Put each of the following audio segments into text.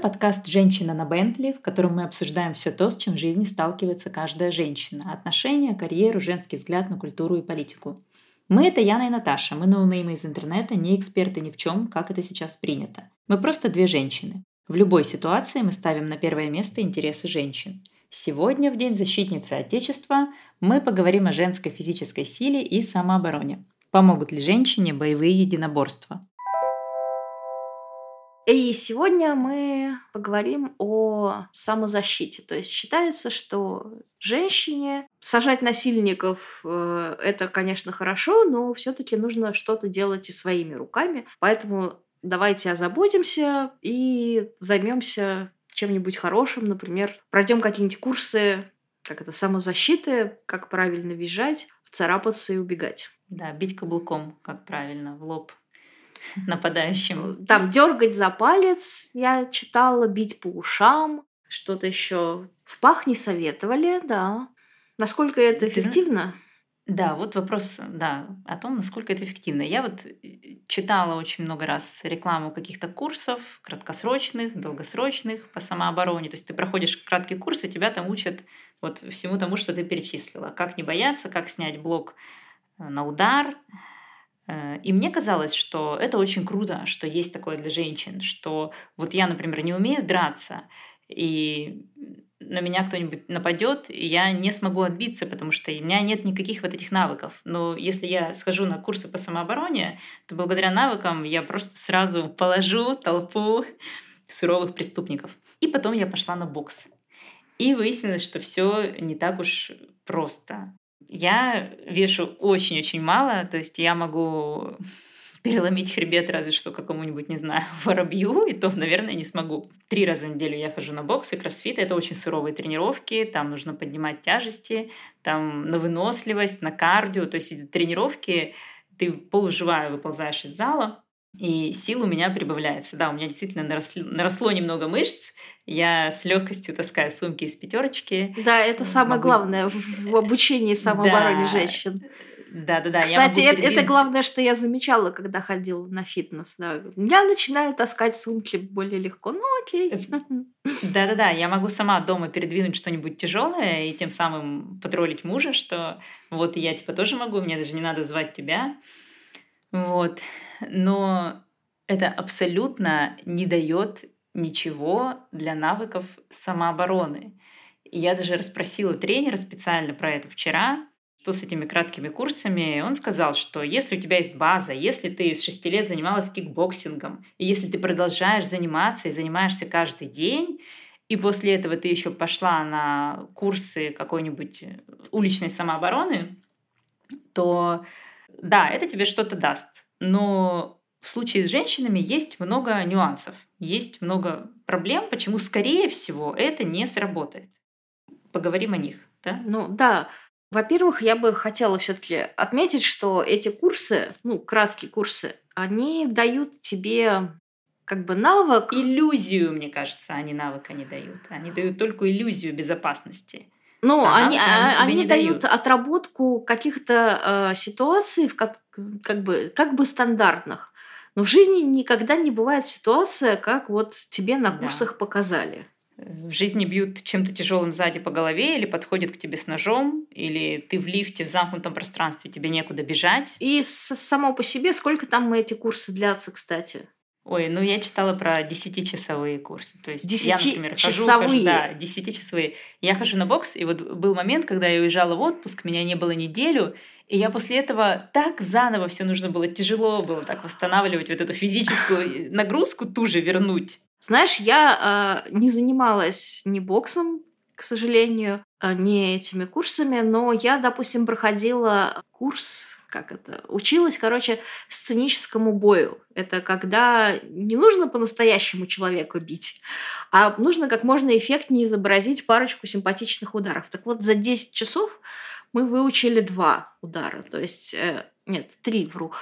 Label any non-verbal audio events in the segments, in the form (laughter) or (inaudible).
Подкаст «Женщина на Бентли», в котором мы обсуждаем все то, с чем в жизни сталкивается каждая женщина. Отношения, карьеру, женский взгляд на культуру и политику. Мы — это Яна и Наташа. Мы ноунеймы из интернета, не эксперты ни в чем, как это сейчас принято. Мы просто две женщины. В любой ситуации мы ставим на первое место интересы женщин. Сегодня, в День защитницы Отечества, мы поговорим о женской физической силе и самообороне. Помогут ли женщине боевые единоборства? И сегодня мы поговорим о самозащите. То есть считается, что женщине сажать насильников э, это, конечно, хорошо, но все-таки нужно что-то делать и своими руками. Поэтому давайте озаботимся и займемся чем-нибудь хорошим, например, пройдем какие-нибудь курсы, как это, самозащиты, как правильно визжать, царапаться и убегать. Да, бить каблуком, как правильно, в лоб (laughs) нападающим. Там дергать за палец, я читала, бить по ушам, что-то еще. В пах не советовали, да. Насколько это эффективно? Да, вот вопрос, да, о том, насколько это эффективно. Я вот э, читала очень много раз рекламу каких-то курсов, краткосрочных, долгосрочных по самообороне. То есть ты проходишь краткий курс, и тебя там учат вот всему тому, что ты перечислила. Как не бояться, как снять блок э, на удар, Э, и мне казалось, что это очень круто, что есть такое для женщин, что вот я, например, не умею драться, и на меня кто-нибудь нападет, и я не смогу отбиться, потому что у меня нет никаких вот этих навыков. Но если я схожу на курсы по самообороне, то благодаря навыкам я просто сразу положу толпу суровых преступников. И потом я пошла на бокс. И выяснилось, что все не так уж просто. Я вешу очень-очень мало, то есть я могу (laughs) переломить хребет разве что какому-нибудь, не знаю, (laughs) воробью, и то, наверное, не смогу. Три раза в неделю я хожу на бокс и кроссфит. Это очень суровые тренировки, там нужно поднимать тяжести, там на выносливость, на кардио. То есть тренировки, ты полуживая выползаешь из зала, и сил у меня прибавляется. Да, у меня действительно наросло, наросло немного мышц. Я с легкостью таскаю сумки из пятерочки. Да, это самое могу... главное в обучении самообороне да. женщин. Да, да, да. Кстати, это, это главное, что я замечала, когда ходила на фитнес. Да. Я начинаю таскать сумки более легко. Ну, окей. Да, да, да. Я могу сама дома передвинуть что-нибудь тяжелое и тем самым потроллить мужа, что вот я типа тоже могу, мне даже не надо звать тебя. Вот. Но это абсолютно не дает ничего для навыков самообороны. И я даже расспросила тренера специально про это вчера, что с этими краткими курсами. Он сказал, что если у тебя есть база, если ты с 6 лет занималась кикбоксингом, и если ты продолжаешь заниматься и занимаешься каждый день, и после этого ты еще пошла на курсы какой-нибудь уличной самообороны, то да, это тебе что-то даст. Но в случае с женщинами есть много нюансов, есть много проблем, почему, скорее всего, это не сработает. Поговорим о них, да? Ну да. Во-первых, я бы хотела все-таки отметить, что эти курсы, ну, краткие курсы, они дают тебе как бы навык. Иллюзию, мне кажется, они навыка не дают. Они дают только иллюзию безопасности. Ну, а они, а, они дают дают отработку каких-то э, ситуаций, как, как, бы, как бы стандартных. Но в жизни никогда не бывает ситуация, как вот тебе на курсах да. показали. В жизни бьют чем-то тяжелым сзади по голове, или подходят к тебе с ножом, или ты в лифте в замкнутом пространстве, тебе некуда бежать. И само по себе, сколько там эти курсы длятся, кстати? Ой, ну я читала про десятичасовые курсы. То есть я, например, хожу, хожу, да, десятичасовые. Я хожу на бокс, и вот был момент, когда я уезжала в отпуск, меня не было неделю, и я после этого так заново все нужно было, тяжело было так восстанавливать вот эту физическую (laughs) нагрузку, ту же вернуть. Знаешь, я э, не занималась ни боксом, к сожалению, а, ни этими курсами, но я, допустим, проходила курс как это, училась, короче, сценическому бою. Это когда не нужно по-настоящему человека бить, а нужно как можно эффектнее изобразить парочку симпатичных ударов. Так вот, за 10 часов мы выучили два удара, то есть, э, нет, три, вру.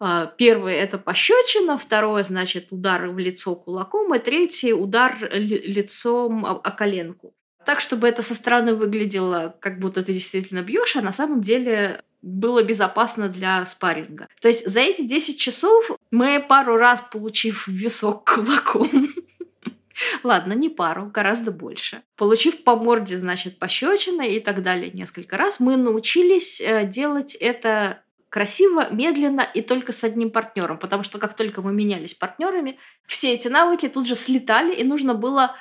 Э, первый – это пощечина, второе, значит, удар в лицо кулаком, и третий – удар лицом о коленку так, чтобы это со стороны выглядело, как будто ты действительно бьешь, а на самом деле было безопасно для спарринга. То есть за эти 10 часов мы пару раз, получив висок кулаком, (laughs) Ладно, не пару, гораздо больше. Получив по морде, значит, пощечины и так далее несколько раз, мы научились э, делать это красиво, медленно и только с одним партнером, потому что как только мы менялись партнерами, все эти навыки тут же слетали, и нужно было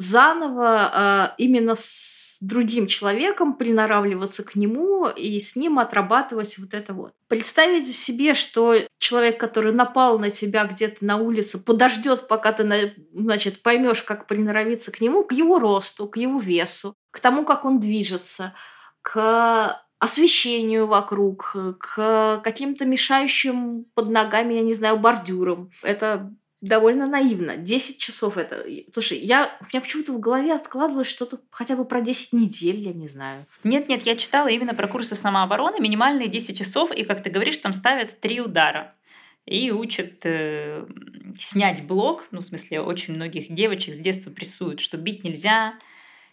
заново э, именно с другим человеком приноравливаться к нему и с ним отрабатывать вот это вот. Представить себе, что человек, который напал на тебя где-то на улице, подождет, пока ты, значит, поймешь, как приноровиться к нему, к его росту, к его весу, к тому, как он движется, к освещению вокруг, к каким-то мешающим под ногами, я не знаю, бордюрам. Это довольно наивно. 10 часов это... Слушай, я... у меня почему-то в голове откладывалось что-то хотя бы про 10 недель, я не знаю. Нет-нет, я читала именно про курсы самообороны, минимальные 10 часов, и, как ты говоришь, там ставят три удара. И учат э, снять блок, ну, в смысле, очень многих девочек с детства прессуют, что бить нельзя,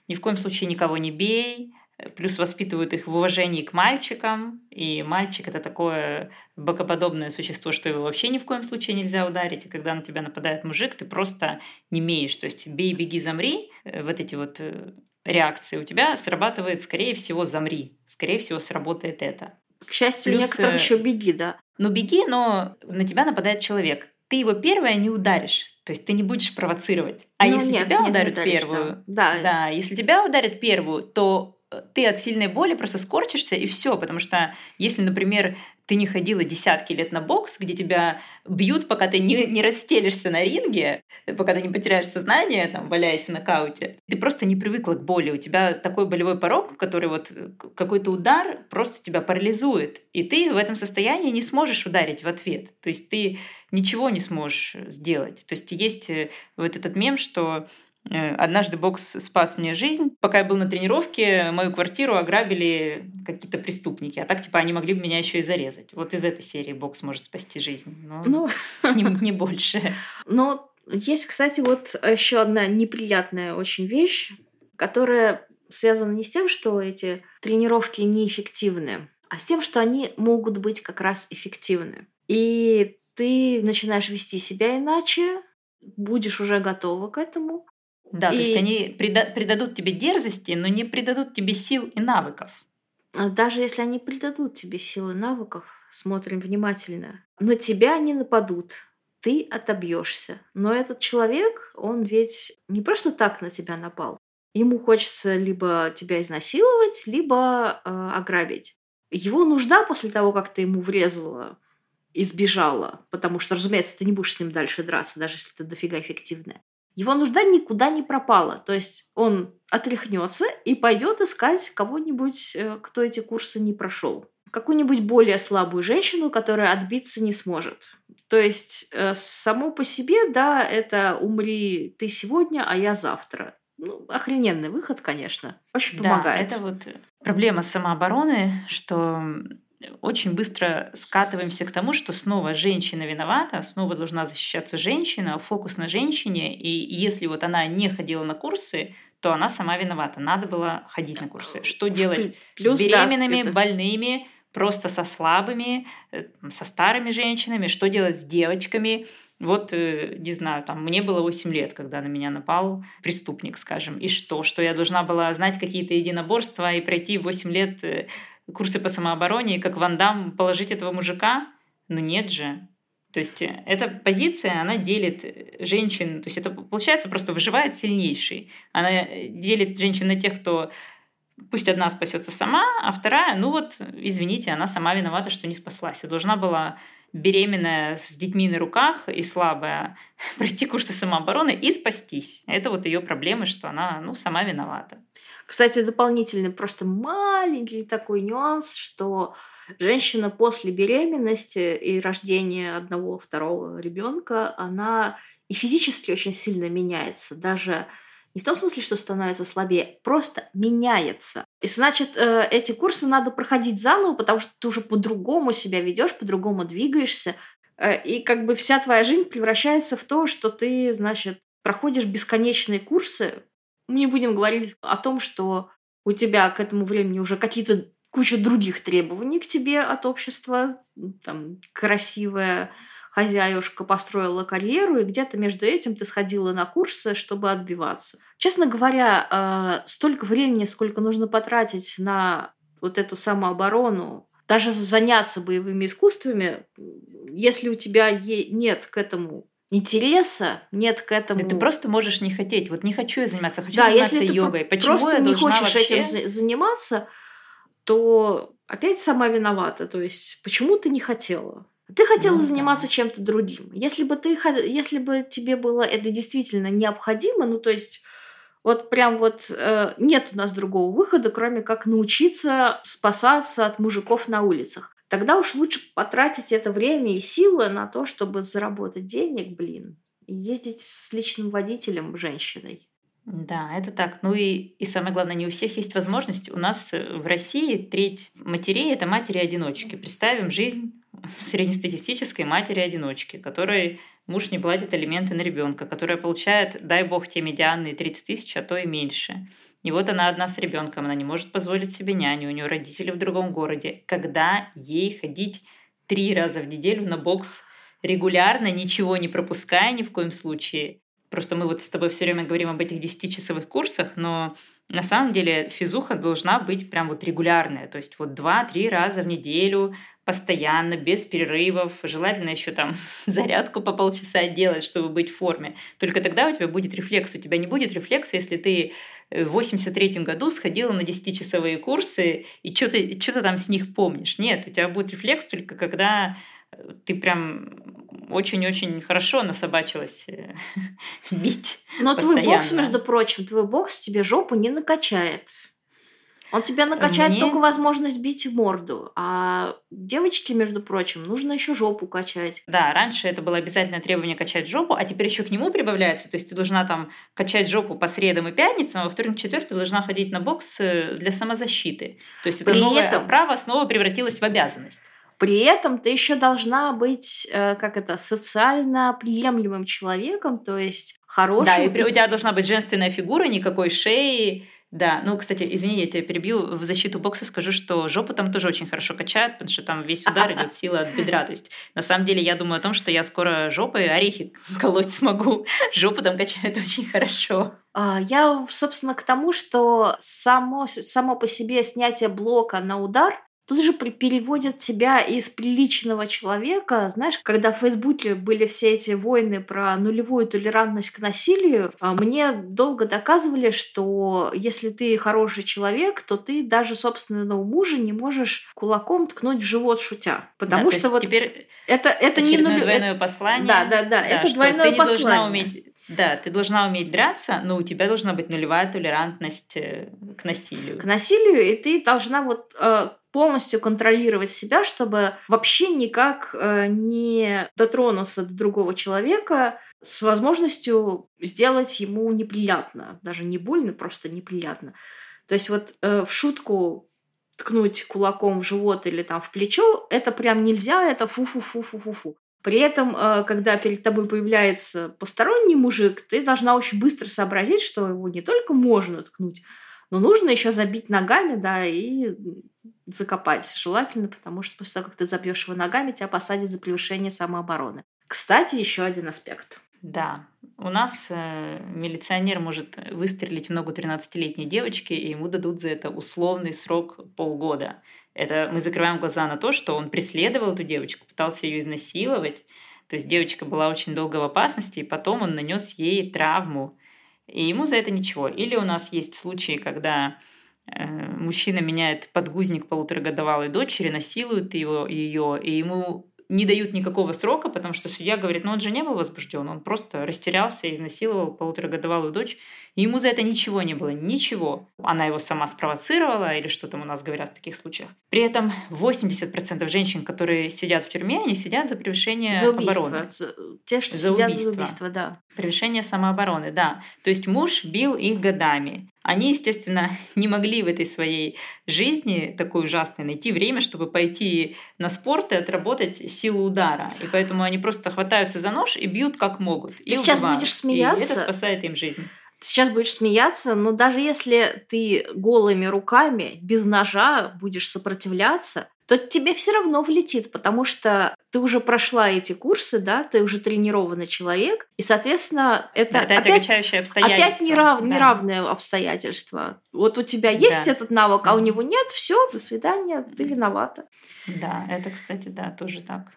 ни в коем случае никого не бей, плюс воспитывают их в уважении к мальчикам, и мальчик это такое богоподобное существо, что его вообще ни в коем случае нельзя ударить, и когда на тебя нападает мужик, ты просто не имеешь, то есть бей, беги, замри, э, вот эти вот э, реакции у тебя срабатывает, скорее всего, замри, скорее всего, сработает это. К счастью, Плюс, некоторым э, еще беги, да. Ну, беги, но на тебя нападает человек. Ты его первое не ударишь, то есть ты не будешь провоцировать. А ну, если нет, тебя нет, ударят ударишь, первую, да. Да. да, если тебя ударят первую, то ты от сильной боли просто скорчишься и все, потому что если, например, ты не ходила десятки лет на бокс, где тебя бьют, пока ты не, не расстелишься на ринге, пока ты не потеряешь сознание, там, валяясь в нокауте, ты просто не привыкла к боли. У тебя такой болевой порог, который вот какой-то удар просто тебя парализует. И ты в этом состоянии не сможешь ударить в ответ. То есть ты ничего не сможешь сделать. То есть есть э, вот этот мем, что однажды бокс спас мне жизнь. Пока я был на тренировке, мою квартиру ограбили какие-то преступники. А так, типа, они могли бы меня еще и зарезать. Вот из этой серии бокс может спасти жизнь. Но ну, не, не больше. (laughs) Но есть, кстати, вот еще одна неприятная очень вещь, которая связана не с тем, что эти тренировки неэффективны, а с тем, что они могут быть как раз эффективны. И ты начинаешь вести себя иначе, будешь уже готова к этому, да, и... то есть они прида- придадут тебе дерзости, но не придадут тебе сил и навыков. А даже если они придадут тебе силы и навыков, смотрим внимательно, на тебя не нападут, ты отобьешься. Но этот человек, он ведь не просто так на тебя напал. Ему хочется либо тебя изнасиловать, либо э, ограбить. Его нужда после того, как ты ему врезала, избежала, потому что, разумеется, ты не будешь с ним дальше драться, даже если это дофига эффективное его нужда никуда не пропала. То есть он отряхнется и пойдет искать кого-нибудь, э, кто эти курсы не прошел. Какую-нибудь более слабую женщину, которая отбиться не сможет. То есть э, само по себе, да, это умри ты сегодня, а я завтра. Ну, охрененный выход, конечно. Очень да, помогает. Это вот проблема самообороны, что очень быстро скатываемся к тому, что снова женщина виновата, снова должна защищаться женщина, фокус на женщине, и если вот она не ходила на курсы, то она сама виновата. Надо было ходить на курсы. Что делать Плюс, с беременными, да, это... больными, просто со слабыми, э, со старыми женщинами, что делать с девочками. Вот, э, не знаю, там, мне было 8 лет, когда на меня напал преступник, скажем. И что? Что я должна была знать какие-то единоборства и пройти 8 лет э, курсы по самообороне, и как Ван Дам положить этого мужика? Ну нет же. То есть э, эта позиция, она делит женщин, то есть это получается просто выживает сильнейший. Она э, делит женщин на тех, кто пусть одна спасется сама, а вторая, ну вот, извините, она сама виновата, что не спаслась. Я должна была беременная с детьми на руках и слабая (laughs) пройти курсы самообороны и спастись. Это вот ее проблемы, что она ну, сама виновата. Кстати, дополнительный просто маленький такой нюанс, что женщина после беременности и рождения одного, второго ребенка, она и физически очень сильно меняется. Даже не в том смысле, что становится слабее, просто меняется. И значит, э, эти курсы надо проходить заново, потому что ты уже по-другому себя ведешь, по-другому двигаешься. Э, и как бы вся твоя жизнь превращается в то, что ты, значит, проходишь бесконечные курсы, мы не будем говорить о том, что у тебя к этому времени уже какие-то куча других требований к тебе от общества, там, красивая, хозяюшка построила карьеру, и где-то между этим ты сходила на курсы, чтобы отбиваться. Честно говоря, э, столько времени, сколько нужно потратить на вот эту самооборону, даже заняться боевыми искусствами, если у тебя нет к этому интереса, нет к этому. Да ты просто можешь не хотеть. Вот не хочу я заниматься, хочу да, заниматься если йогой. Ты Почему просто я не хочешь вообще... этим заниматься, то опять сама виновата. То есть, почему ты не хотела? Ты хотела ну, заниматься да. чем-то другим. Если бы ты, если бы тебе было это действительно необходимо, ну то есть вот прям вот э, нет у нас другого выхода, кроме как научиться спасаться от мужиков на улицах. Тогда уж лучше потратить это время и силы на то, чтобы заработать денег, блин, и ездить с личным водителем женщиной. Да, это так. Ну и, и самое главное, не у всех есть возможность. У нас э, в России треть матерей – это матери-одиночки. Представим жизнь (laughs) среднестатистической матери-одиночки, которой муж не платит алименты на ребенка, которая получает, дай бог, те медианные 30 тысяч, а то и меньше. И вот она одна с ребенком, она не может позволить себе няню, у нее родители в другом городе. Когда ей ходить три раза в неделю на бокс регулярно, ничего не пропуская ни в коем случае, Просто мы вот с тобой все время говорим об этих 10-часовых курсах, но на самом деле физуха должна быть прям вот регулярная, то есть вот 2-3 раза в неделю, постоянно, без перерывов, желательно еще там (laughs) зарядку по полчаса делать, чтобы быть в форме. Только тогда у тебя будет рефлекс. У тебя не будет рефлекса, если ты в 83 году сходила на 10-часовые курсы и что-то что там с них помнишь. Нет, у тебя будет рефлекс только когда ты прям очень-очень хорошо насобачилась э, (laughs) бить. Но постоянно. твой бокс, между прочим, твой бокс тебе жопу не накачает. Он тебя накачает Мне... только возможность бить в морду. А девочке, между прочим, нужно еще жопу качать. Да, раньше это было обязательное требование качать жопу, а теперь еще к нему прибавляется. То есть ты должна там качать жопу по средам и пятницам, а во вторник, четверг ты должна ходить на бокс э, для самозащиты. То есть это При новое этом... право снова превратилось в обязанность. При этом ты еще должна быть, э, как это, социально приемлемым человеком, то есть хорошим. Да, и у тебя должна быть женственная фигура, никакой шеи. Да, ну, кстати, извини, я тебя перебью. В защиту бокса скажу, что жопу там тоже очень хорошо качают, потому что там весь удар идет (laughs) сила от бедра. То есть, на самом деле, я думаю о том, что я скоро жопой орехи (laughs) колоть смогу. Жопу там качают (laughs) очень хорошо. А, я, собственно, к тому, что само, само по себе снятие блока на удар Тут же переводят тебя из приличного человека. Знаешь, когда в Фейсбуке были все эти войны про нулевую толерантность к насилию, а, мне долго доказывали, что если ты хороший человек, то ты даже собственного мужа не можешь кулаком ткнуть в живот шутя. Потому да, что вот теперь это, это не нулевое двойное послание. Да, да, да, да это двойное ты послание. должна уметь да, ты должна уметь драться, но у тебя должна быть нулевая толерантность э, к насилию. К насилию, и ты должна вот э, полностью контролировать себя, чтобы вообще никак э, не дотронуться до другого человека с возможностью сделать ему неприятно. Даже не больно, просто неприятно. То есть вот э, в шутку ткнуть кулаком в живот или там в плечо, это прям нельзя, это фу-фу-фу-фу-фу-фу. При этом, э, когда перед тобой появляется посторонний мужик, ты должна очень быстро сообразить, что его не только можно ткнуть, но нужно еще забить ногами, да, и закопать. Желательно, потому что после того, как ты забьешь его ногами, тебя посадят за превышение самообороны. Кстати, еще один аспект. Да, у нас э, милиционер может выстрелить в ногу 13-летней девочки, и ему дадут за это условный срок полгода. Это мы закрываем глаза на то, что он преследовал эту девочку, пытался ее изнасиловать. То есть девочка была очень долго в опасности, и потом он нанес ей травму. И ему за это ничего. Или у нас есть случаи, когда э, мужчина меняет подгузник полуторагодовалой дочери, насилует его, ее, и ему не дают никакого срока, потому что судья говорит, ну он же не был возбужден, он просто растерялся изнасиловал полуторагодовалую дочь, и ему за это ничего не было, ничего. Она его сама спровоцировала, или что там у нас говорят в таких случаях. При этом 80% женщин, которые сидят в тюрьме, они сидят за превышение за убийство. обороны. За, те, что за сидят убийство. за убийство, да. Превышение самообороны, да. То есть муж бил их годами. Они, естественно, (laughs) не могли в этой своей жизни такой ужасной найти время, чтобы пойти на спорт и отработать силу удара. И поэтому они просто хватаются за нож и бьют как могут. Ты и сейчас будешь смеяться. И это спасает им жизнь. Сейчас будешь смеяться, но даже если ты голыми руками, без ножа будешь сопротивляться, то тебе все равно влетит, потому что ты уже прошла эти курсы, да, ты уже тренированный человек, и, соответственно, это, это опять, обстоятельство. опять нерав, да. неравное обстоятельство. Вот у тебя есть да. этот навык, а у него нет, все, до свидания, ты виновата. Да, это, кстати, да, тоже так.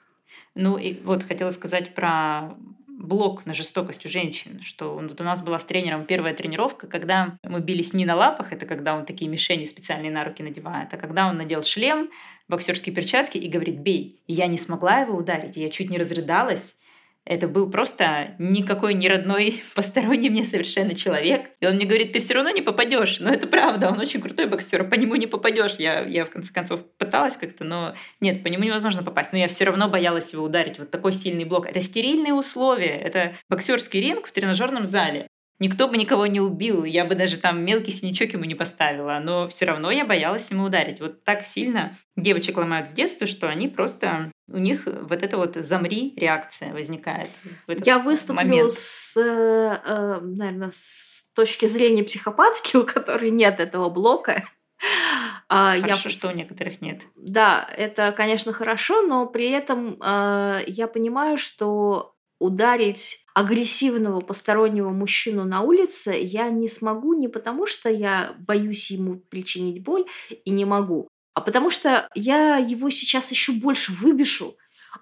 Ну и вот хотела сказать про блок на жестокость у женщин, что вот у нас была с тренером первая тренировка, когда мы бились не на лапах, это когда он такие мишени специальные на руки надевает, а когда он надел шлем, боксерские перчатки и говорит «бей». И я не смогла его ударить, я чуть не разрыдалась, это был просто никакой не родной, (laughs) посторонний мне совершенно человек. И он мне говорит, ты все равно не попадешь. Но это правда, он очень крутой боксер, по нему не попадешь. Я, я в конце концов пыталась как-то, но нет, по нему невозможно попасть. Но я все равно боялась его ударить. Вот такой сильный блок. Это стерильные условия. Это боксерский ринг в тренажерном зале. Никто бы никого не убил, я бы даже там мелкий синячок ему не поставила, но все равно я боялась ему ударить. Вот так сильно девочек ломают с детства, что они просто у них вот эта вот замри реакция возникает. я выступлю момент. с, э, э, наверное, с точки зрения психопатки, (laughs) у которой нет этого блока. А, хорошо, я... что у некоторых нет. Да, это, конечно, хорошо, но при этом э, я понимаю, что ударить агрессивного постороннего мужчину на улице я не смогу не потому, что я боюсь ему причинить боль и не могу, а потому что я его сейчас еще больше выбешу.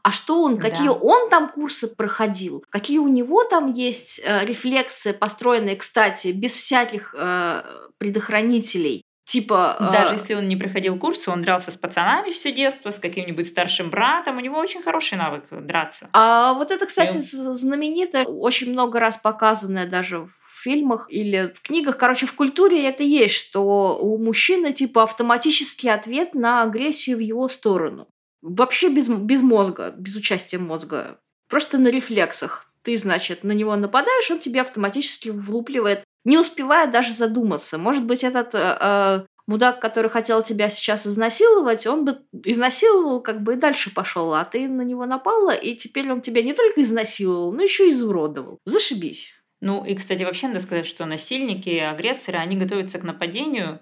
А что он, какие да. он там курсы проходил, какие у него там есть э, рефлексы, построенные, кстати, без всяких э, предохранителей, Типа... Даже э... если он не проходил курсы, он дрался с пацанами все детство, с каким-нибудь старшим братом, у него очень хороший навык драться. А вот это, кстати, И... знаменитое, очень много раз показанное даже в фильмах или в книгах, короче, в культуре это есть, что у мужчины типа автоматический ответ на агрессию в его сторону. Вообще без, без мозга, без участия мозга. Просто на рефлексах. Ты, значит, на него нападаешь, он тебе автоматически влупливает не успевая даже задуматься. Может быть, этот э, э, мудак, который хотел тебя сейчас изнасиловать, он бы изнасиловал, как бы и дальше пошел, а ты на него напала, и теперь он тебя не только изнасиловал, но еще и изуродовал. Зашибись. Ну и, кстати, вообще надо сказать, что насильники, агрессоры, они готовятся к нападению,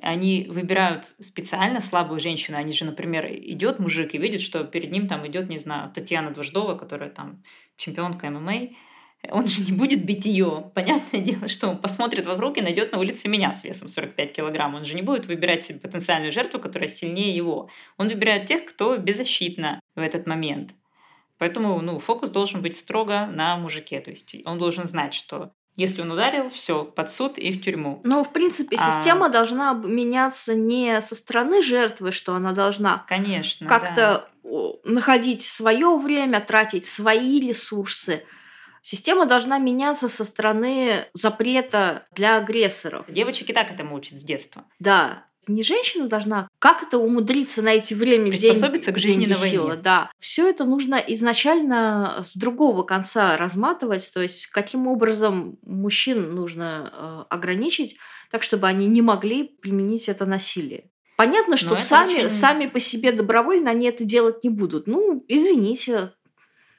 они выбирают специально слабую женщину. Они же, например, идет мужик и видит, что перед ним там идет, не знаю, Татьяна Дваждова, которая там чемпионка ММА, он же не будет бить ее. Понятное дело, что он посмотрит вокруг и найдет на улице меня с весом 45 килограмм. Он же не будет выбирать себе потенциальную жертву, которая сильнее его. Он выбирает тех, кто беззащитна в этот момент. Поэтому ну, фокус должен быть строго на мужике. То есть он должен знать, что если он ударил, все, под суд и в тюрьму. Ну, в принципе, а система а... должна меняться не со стороны жертвы, что она должна Конечно, как-то да. находить свое время, тратить свои ресурсы, Система должна меняться со стороны запрета для агрессоров. Девочек и так этому учат с детства. Да. Не женщина должна как это умудриться найти время, приспособиться день, к жизни на войне. Силы, да. Все это нужно изначально с другого конца разматывать, то есть каким образом мужчин нужно э, ограничить, так чтобы они не могли применить это насилие. Понятно, что сами, очень... сами по себе добровольно они это делать не будут. Ну, извините,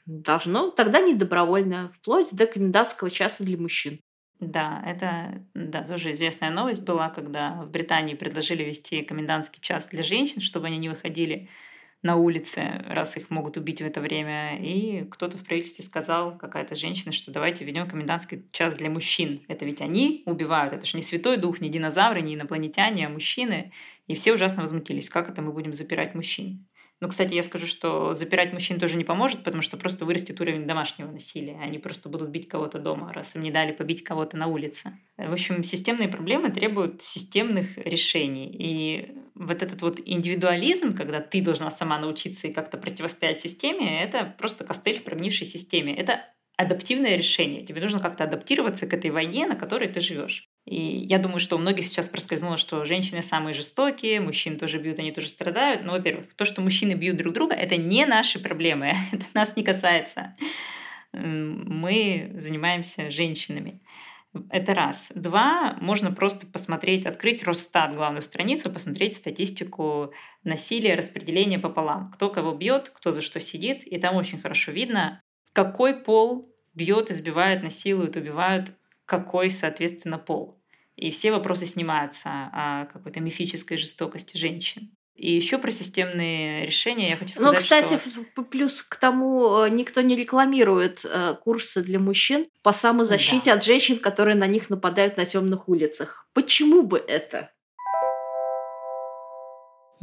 должно, тогда не добровольно, вплоть до комендантского часа для мужчин. Да, это да, тоже известная новость была, когда в Британии предложили вести комендантский час для женщин, чтобы они не выходили на улице, раз их могут убить в это время. И кто-то в правительстве сказал, какая-то женщина, что давайте введем комендантский час для мужчин. Это ведь они убивают, это же не святой дух, не динозавры, не инопланетяне, а мужчины. И все ужасно возмутились, как это мы будем запирать мужчин. Ну, кстати, я скажу, что запирать мужчин тоже не поможет, потому что просто вырастет уровень домашнего насилия. Они просто будут бить кого-то дома, раз им не дали побить кого-то на улице. В общем, системные проблемы требуют системных решений. И вот этот вот индивидуализм, когда ты должна сама научиться и как-то противостоять системе, это просто костыль в прогнившей системе. Это адаптивное решение. Тебе нужно как-то адаптироваться к этой войне, на которой ты живешь. И я думаю, что у многих сейчас проскользнуло, что женщины самые жестокие, мужчин тоже бьют, они тоже страдают. Но, во-первых, то, что мужчины бьют друг друга, это не наши проблемы, (laughs) это нас не касается. Мы занимаемся женщинами. Это раз. Два, можно просто посмотреть, открыть Росстат, главную страницу, посмотреть статистику насилия, распределения пополам. Кто кого бьет, кто за что сидит. И там очень хорошо видно, какой пол бьет, избивает, насилует, убивают какой, соответственно, пол. И все вопросы снимаются о какой-то мифической жестокости женщин. И еще про системные решения я хочу сказать, Ну, кстати, что... плюс к тому, э, никто не рекламирует э, курсы для мужчин по самозащите да. от женщин, которые на них нападают на темных улицах. Почему бы это?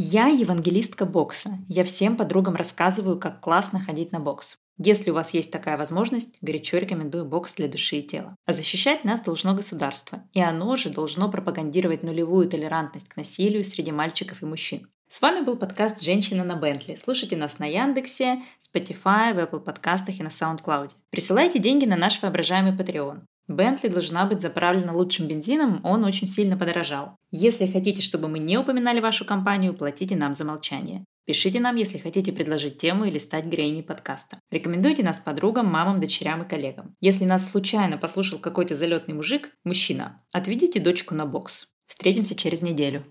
Я евангелистка бокса. Я всем подругам рассказываю, как классно ходить на бокс. Если у вас есть такая возможность, горячо рекомендую бокс для души и тела. А защищать нас должно государство, и оно же должно пропагандировать нулевую толерантность к насилию среди мальчиков и мужчин. С вами был подкаст «Женщина на Бентли». Слушайте нас на Яндексе, Spotify, в Apple подкастах и на SoundCloud. Присылайте деньги на наш воображаемый Patreon. Бентли должна быть заправлена лучшим бензином, он очень сильно подорожал. Если хотите, чтобы мы не упоминали вашу компанию, платите нам за молчание. Пишите нам, если хотите предложить тему или стать грейни подкаста. Рекомендуйте нас подругам, мамам, дочерям и коллегам. Если нас случайно послушал какой-то залетный мужик, мужчина, отведите дочку на бокс. Встретимся через неделю.